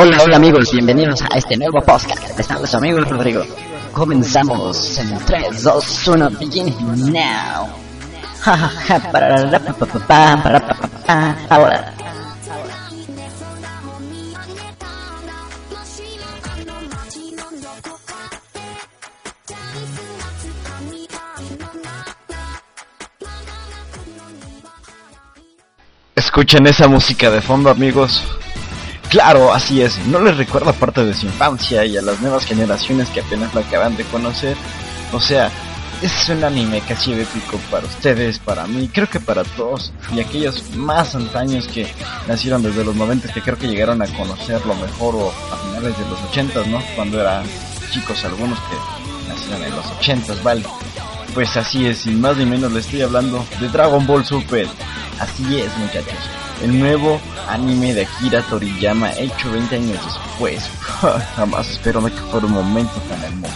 Hola, hola amigos, bienvenidos a este nuevo podcast. Estamos su amigo Rodrigo. Comenzamos en 3, 2, 1, beginning now. Ahora. Escuchen esa música de fondo amigos. Claro, así es, no les recuerda parte de su infancia y a las nuevas generaciones que apenas la acaban de conocer. O sea, es un anime casi épico para ustedes, para mí, creo que para todos y aquellos más antaños que nacieron desde los 90 que creo que llegaron a conocerlo mejor o a finales de los 80, ¿no? Cuando eran chicos algunos que nacieron en los 80, ¿vale? Pues así es, sin más ni menos le estoy hablando de Dragon Ball Super. Así es, muchachos el nuevo anime de Akira Toriyama hecho 20 años después. Jamás espero que fuera un momento tan hermoso.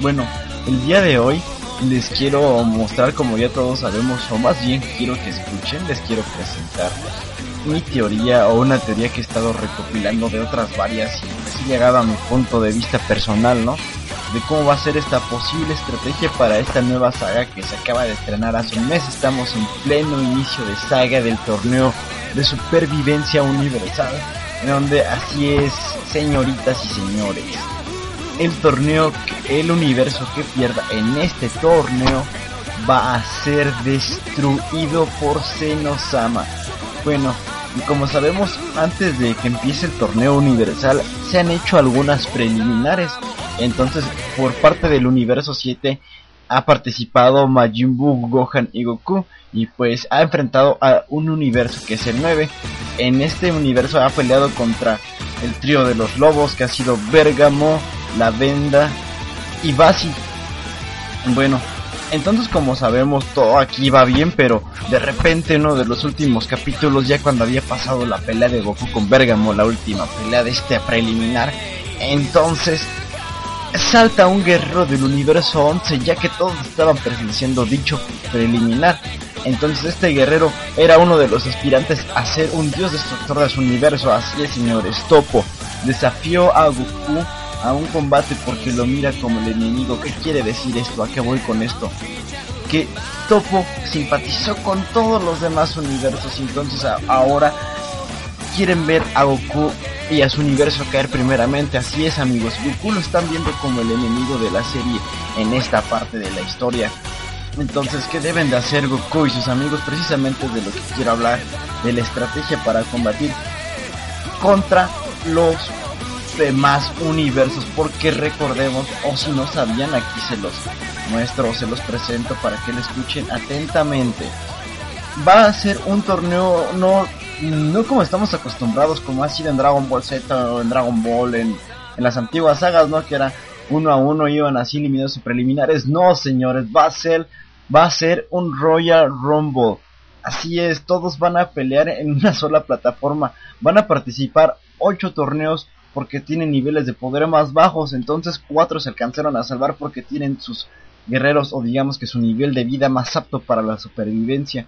Bueno, el día de hoy les quiero mostrar, como ya todos sabemos, o más bien quiero que escuchen, les quiero presentar mi teoría o una teoría que he estado recopilando de otras varias y pues he llegado a mi punto de vista personal, ¿no? De cómo va a ser esta posible estrategia para esta nueva saga que se acaba de estrenar hace un mes. Estamos en pleno inicio de saga del torneo de supervivencia universal, en donde así es, señoritas y señores. El torneo, el universo que pierda en este torneo va a ser destruido por Senosama. Bueno, y como sabemos, antes de que empiece el torneo universal, se han hecho algunas preliminares. Entonces, por parte del universo 7, ha participado Majin Buu, Gohan y Goku y pues ha enfrentado a un universo que es el 9. En este universo ha peleado contra el trío de los lobos que ha sido Bergamo, La Venda y Basi. Bueno, entonces como sabemos todo aquí va bien, pero de repente uno de los últimos capítulos ya cuando había pasado la pelea de Goku con Bergamo, la última pelea de este preliminar, entonces salta un guerrero del universo 11 ya que todos estaban presenciando dicho preliminar entonces este guerrero era uno de los aspirantes a ser un dios destructor de su universo. Así es, señores. Topo desafió a Goku a un combate porque lo mira como el enemigo. ¿Qué quiere decir esto? ¿A qué voy con esto? Que Topo simpatizó con todos los demás universos entonces ahora quieren ver a Goku y a su universo caer primeramente. Así es amigos, Goku lo están viendo como el enemigo de la serie en esta parte de la historia. Entonces, ¿qué deben de hacer Goku y sus amigos? Precisamente de lo que quiero hablar, de la estrategia para combatir contra los demás universos. Porque recordemos, o si no sabían, aquí se los muestro o se los presento para que lo escuchen atentamente. Va a ser un torneo no, no como estamos acostumbrados, como ha sido en Dragon Ball Z o en Dragon Ball, en, las antiguas sagas, ¿no? Que era uno a uno iban así eliminados preliminares. No, señores, va a ser va a ser un Royal Rumble. Así es, todos van a pelear en una sola plataforma. Van a participar 8 torneos porque tienen niveles de poder más bajos. Entonces 4 se alcanzaron a salvar porque tienen sus guerreros o digamos que su nivel de vida más apto para la supervivencia.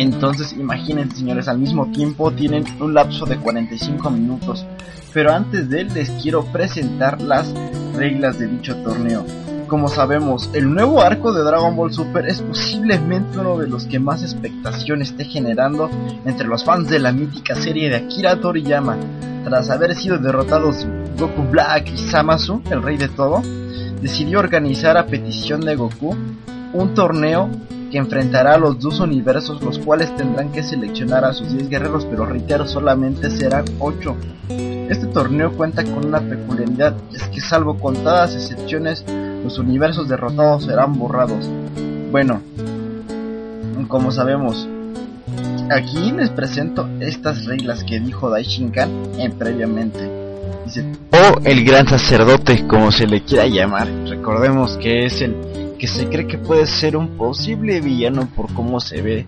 Entonces imaginen señores, al mismo tiempo tienen un lapso de 45 minutos. Pero antes de él les quiero presentar las reglas de dicho torneo. Como sabemos, el nuevo arco de Dragon Ball Super es posiblemente uno de los que más expectación esté generando entre los fans de la mítica serie de Akira Toriyama. Tras haber sido derrotados Goku Black y Samasu, el rey de todo, decidió organizar a petición de Goku un torneo que enfrentará a los dos universos, los cuales tendrán que seleccionar a sus 10 guerreros, pero reitero, solamente serán 8. Este torneo cuenta con una peculiaridad, es que salvo contadas excepciones, los universos derrotados serán borrados. Bueno, como sabemos, aquí les presento estas reglas que dijo Daishinkan en previamente. Dice, o el gran sacerdote, como se le quiera llamar. Recordemos que es el que se cree que puede ser un posible villano por cómo se ve,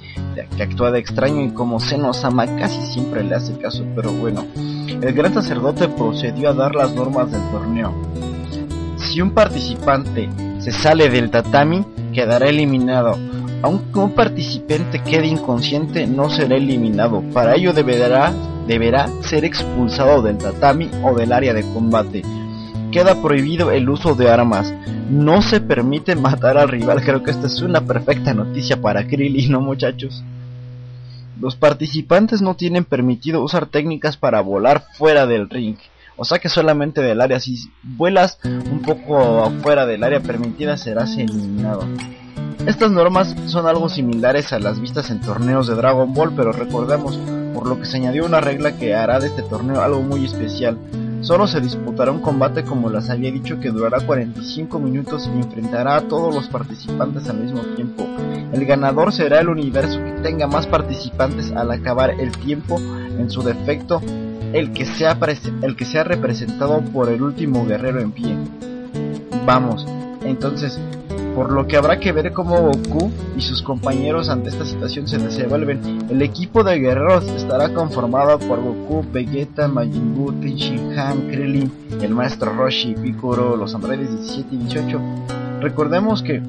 que actúa de extraño y como se nos ama casi siempre le hace caso, pero bueno, el gran sacerdote procedió a dar las normas del torneo. Si un participante se sale del tatami, quedará eliminado. Aunque un participante quede inconsciente, no será eliminado. Para ello deberá deberá ser expulsado del tatami o del área de combate. Queda prohibido el uso de armas. No se permite matar al rival. Creo que esta es una perfecta noticia para Krillin, ¿no muchachos? Los participantes no tienen permitido usar técnicas para volar fuera del ring. O sea que solamente del área. Si vuelas un poco afuera del área permitida serás eliminado. Estas normas son algo similares a las vistas en torneos de Dragon Ball, pero recordemos, por lo que se añadió una regla que hará de este torneo algo muy especial. Solo se disputará un combate como les había dicho que durará 45 minutos y enfrentará a todos los participantes al mismo tiempo. El ganador será el universo que tenga más participantes al acabar el tiempo, en su defecto, el que sea, el que sea representado por el último guerrero en pie. Vamos, entonces, por lo que habrá que ver cómo Goku y sus compañeros ante esta situación se desenvuelven. El equipo de guerreros estará conformado por Goku, Vegeta, Majin Buu, Tenshinhan, Krillin, el maestro Roshi, Piccolo, los androides 17 y 18. Recordemos que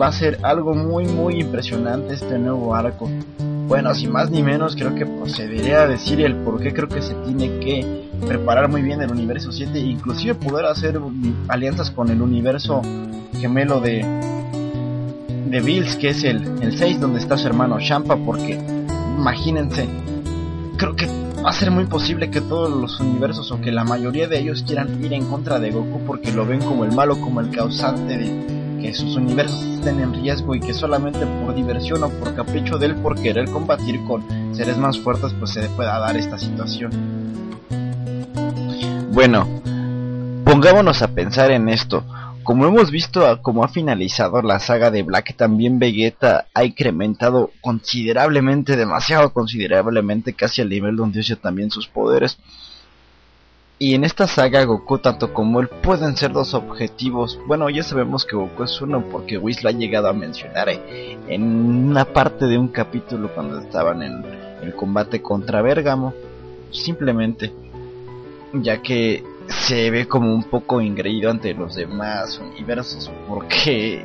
va a ser algo muy muy impresionante este nuevo arco. Bueno, sin más ni menos, creo que procederé a decir el por qué creo que se tiene que preparar muy bien el universo 7 e inclusive poder hacer alianzas con el universo gemelo de, de Bills, que es el, el 6, donde está su hermano Champa, porque imagínense, creo que va a ser muy posible que todos los universos o que la mayoría de ellos quieran ir en contra de Goku porque lo ven como el malo, como el causante de que sus universos estén en riesgo y que solamente por diversión o por capricho de él por querer combatir con seres más fuertes pues se pueda dar esta situación. Bueno, pongámonos a pensar en esto. Como hemos visto como ha finalizado la saga de Black, también Vegeta ha incrementado considerablemente, demasiado considerablemente, casi al nivel donde usa también sus poderes. Y en esta saga Goku tanto como él pueden ser dos objetivos. Bueno, ya sabemos que Goku es uno porque Whis lo ha llegado a mencionar en una parte de un capítulo cuando estaban en el combate contra Bergamo. Simplemente, ya que se ve como un poco ingreído ante los demás universos porque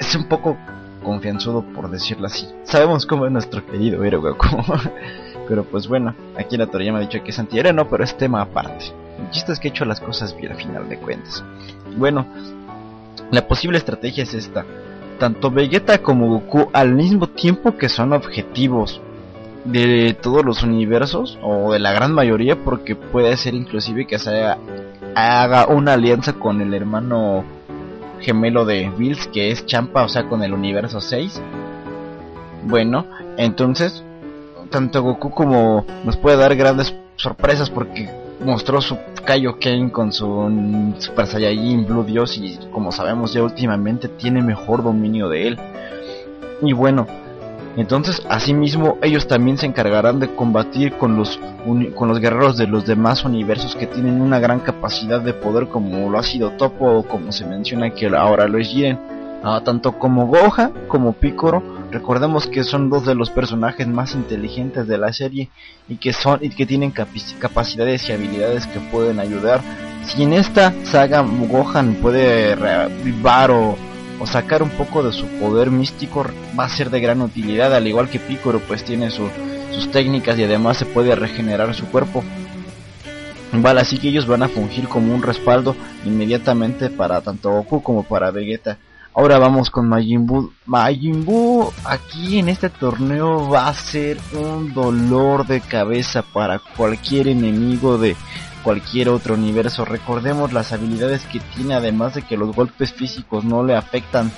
es un poco confianzudo por decirlo así. Sabemos cómo es nuestro querido héroe Goku. pero pues bueno, aquí la Toriyama ha dicho que es antihéroe, pero es tema aparte. El chiste es que he hecho las cosas bien a final de cuentas. Bueno, la posible estrategia es esta. Tanto Vegeta como Goku al mismo tiempo que son objetivos de todos los universos o de la gran mayoría porque puede ser inclusive que se haga, una alianza con el hermano gemelo de Bills que es Champa, o sea, con el universo 6. Bueno, entonces tanto Goku como nos puede dar grandes sorpresas porque mostró su Kaioken con su Super Saiyajin Blue Dios y como sabemos ya últimamente tiene mejor dominio de él. Y bueno, entonces, asimismo, ellos también se encargarán de combatir con los, con los guerreros de los demás universos que tienen una gran capacidad de poder como lo ha sido Topo o como se menciona que ahora lo es Jiren. Ah, tanto como Goha como Piccolo, recordemos que son dos de los personajes más inteligentes de la serie y que son y que tienen capacidades y habilidades que pueden ayudar. Si en esta saga Gohan puede revivar o o sacar un poco de su poder místico va a ser de gran utilidad, al igual que Piccolo pues tiene sus técnicas y además se puede regenerar su cuerpo. Vale, así que ellos van a fungir como un respaldo inmediatamente para tanto Goku como para Vegeta. Ahora vamos con Majin Buu. Majin Buu aquí en este torneo va a ser un dolor de cabeza para cualquier enemigo de cualquier otro universo. Recordemos las habilidades que tiene, además de que los golpes físicos no le afectan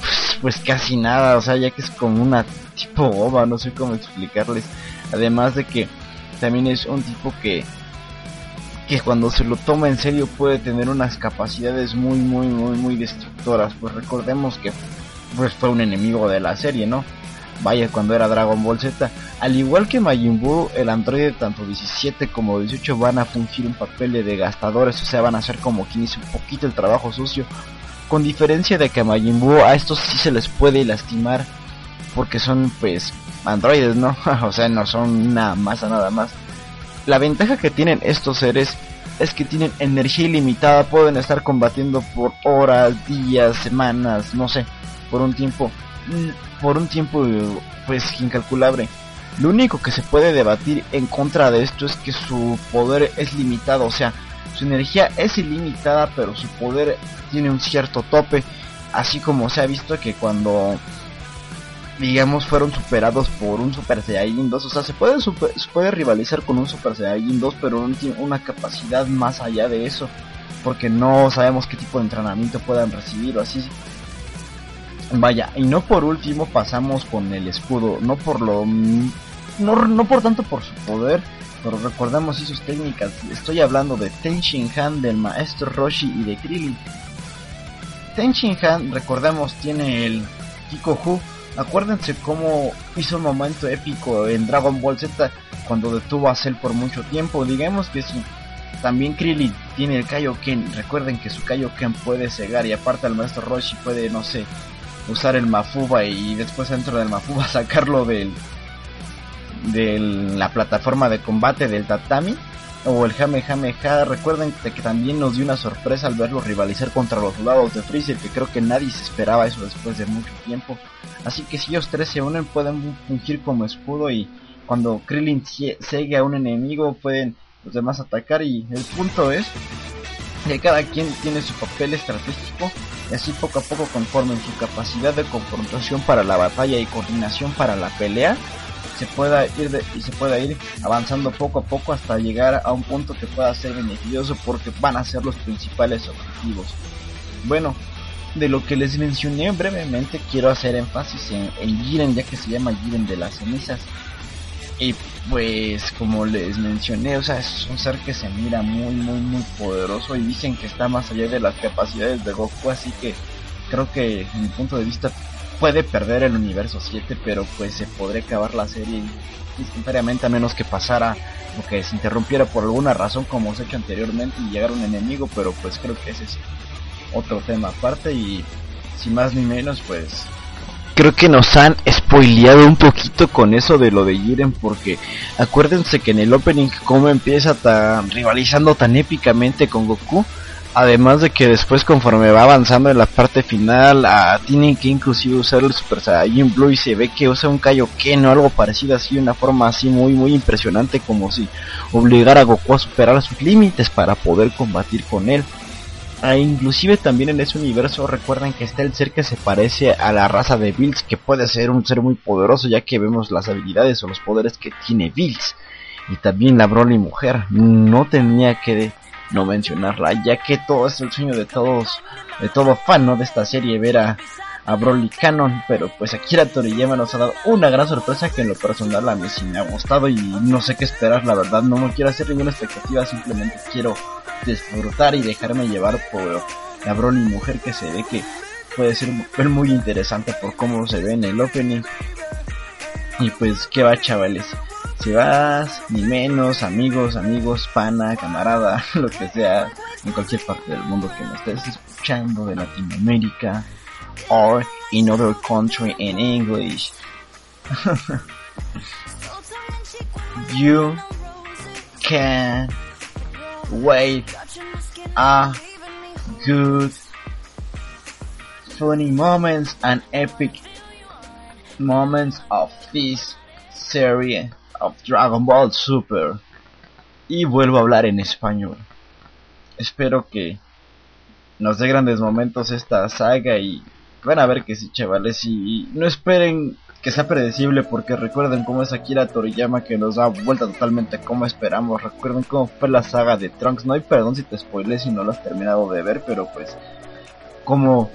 pues, pues casi nada, o sea, ya que es como una tipo ova, no sé cómo explicarles. Además de que también es un tipo que que cuando se lo toma en serio puede tener unas capacidades muy muy muy muy destructoras, pues recordemos que pues fue un enemigo de la serie, ¿no? vaya cuando era Dragon Ball Z. Al igual que Majin Buu, el androide tanto 17 como 18 van a fungir un papel de degastadores, o sea, van a ser como quien hizo un poquito el trabajo sucio. Con diferencia de que a Majin Buu a estos sí se les puede lastimar porque son pues androides, ¿no? o sea, no son una masa nada más. La ventaja que tienen estos seres es que tienen energía ilimitada, pueden estar combatiendo por horas, días, semanas, no sé, por un tiempo por un tiempo pues incalculable. Lo único que se puede debatir en contra de esto es que su poder es limitado, o sea, su energía es ilimitada, pero su poder tiene un cierto tope, así como se ha visto que cuando digamos fueron superados por un Super Saiyajin 2, o sea, se puede se puede rivalizar con un Super Saiyajin 2, pero tiene una capacidad más allá de eso, porque no sabemos qué tipo de entrenamiento puedan recibir o así. Vaya, y no por último pasamos con el escudo, no por lo no, no por tanto por su poder, pero recordemos y sus técnicas. Estoy hablando de Tenshin Han, del maestro Roshi y de Krillin. Tenshin Han, recordemos, tiene el Kikohu. Acuérdense cómo hizo un momento épico en Dragon Ball Z cuando detuvo a Cell por mucho tiempo. Digamos que si también Krillin tiene el Kaioken, recuerden que su Kaioken puede cegar y aparte el maestro Roshi puede, no sé, usar el Mafuba y después dentro del Mafuba sacarlo del de la plataforma de combate del tatami o el Jamejameja. Recuerden que, también nos dio una sorpresa al verlo rivalizar contra los soldados de Freezer, que creo que nadie se esperaba eso después de mucho tiempo. Así que si ellos tres se unen pueden fungir como escudo y cuando Krillin sigue a un enemigo pueden los demás atacar y el punto es que cada quien tiene su papel estratégico y así poco a poco conforme su capacidad de confrontación para la batalla y coordinación para la pelea se pueda ir y se pueda ir avanzando poco a poco hasta llegar a un punto que pueda ser beneficioso porque van a ser los principales objetivos. Bueno, de lo que les mencioné brevemente quiero hacer énfasis en, en Jiren ya que se llama Jiren de las cenizas. Y pues como les mencioné, o sea, es un ser que se mira muy muy muy poderoso y dicen que está más allá de las capacidades de Goku, así que creo que en mi punto de vista puede perder el universo 7, pero pues se podría acabar la serie instantáneamente a menos que pasara o que se interrumpiera por alguna razón como se ha hecho anteriormente y llegara un enemigo, pero pues creo que ese es otro tema aparte y sin más ni menos pues creo que nos han spoileado un poquito con eso de lo de Jiren porque acuérdense que en el opening como empieza tan rivalizando tan épicamente con Goku Además de que después conforme va avanzando en la parte final, tienen que inclusive usar el Super Saiyan Blue y se ve que usa un Kaioken o algo parecido así, una forma así muy muy impresionante como si obligara a Goku a superar sus límites para poder combatir con él. Ah, inclusive también en ese universo recuerden que está el ser que se parece a la raza de Bills, que puede ser un ser muy poderoso ya que vemos las habilidades o los poderes que tiene Bills. Y también la Broly mujer, no tenía que no mencionarla, ya que todo es el sueño de todos, de todo fan ¿no? de esta serie, ver a, a Broly Canon, pero pues Akira Toriyama nos ha dado una gran sorpresa que en lo personal a mí sí me ha gustado y no sé qué esperar, la verdad, no me quiero hacer ninguna expectativa, simplemente quiero disfrutar y dejarme llevar por la Broly mujer que se ve que puede ser muy interesante por cómo se ve en el opening. Y pues, ¿qué va chavales? Si vas, ni menos, amigos, amigos, pana, camarada, lo que sea, en cualquier parte del mundo que me estés escuchando de Latinoamérica, or in other country in English. you can wait a good funny moments and epic moments of this series of Dragon Ball Super y vuelvo a hablar en español. Espero que nos dé grandes momentos esta saga y van a ver que sí, chavales, y no esperen que sea predecible porque recuerden cómo es Akira Toriyama que nos da vuelta totalmente como esperamos. Recuerden cómo fue la saga de Trunks. No hay perdón si te spoilé si no lo has terminado de ver, pero pues como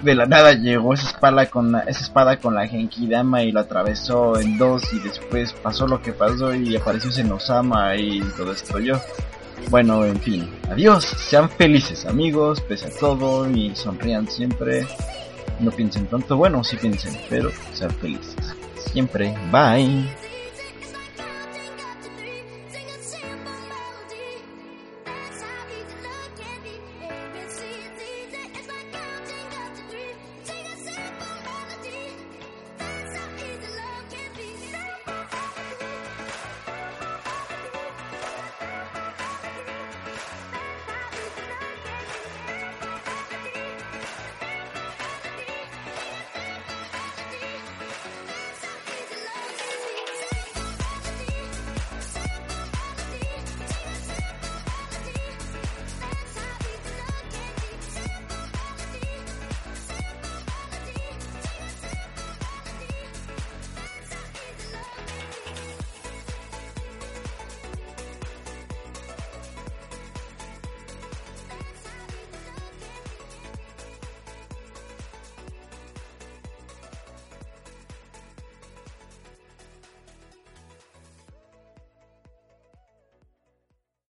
de la nada llegó esa espada con la, esa espada con la Genkidama y lo atravesó en dos y después pasó lo que pasó y apareció Senosama y lo destruyó. Bueno, en fin, adiós, sean felices amigos, pese a todo y sonrían siempre. No piensen tanto, bueno, sí piensen, pero sean felices. Siempre, bye.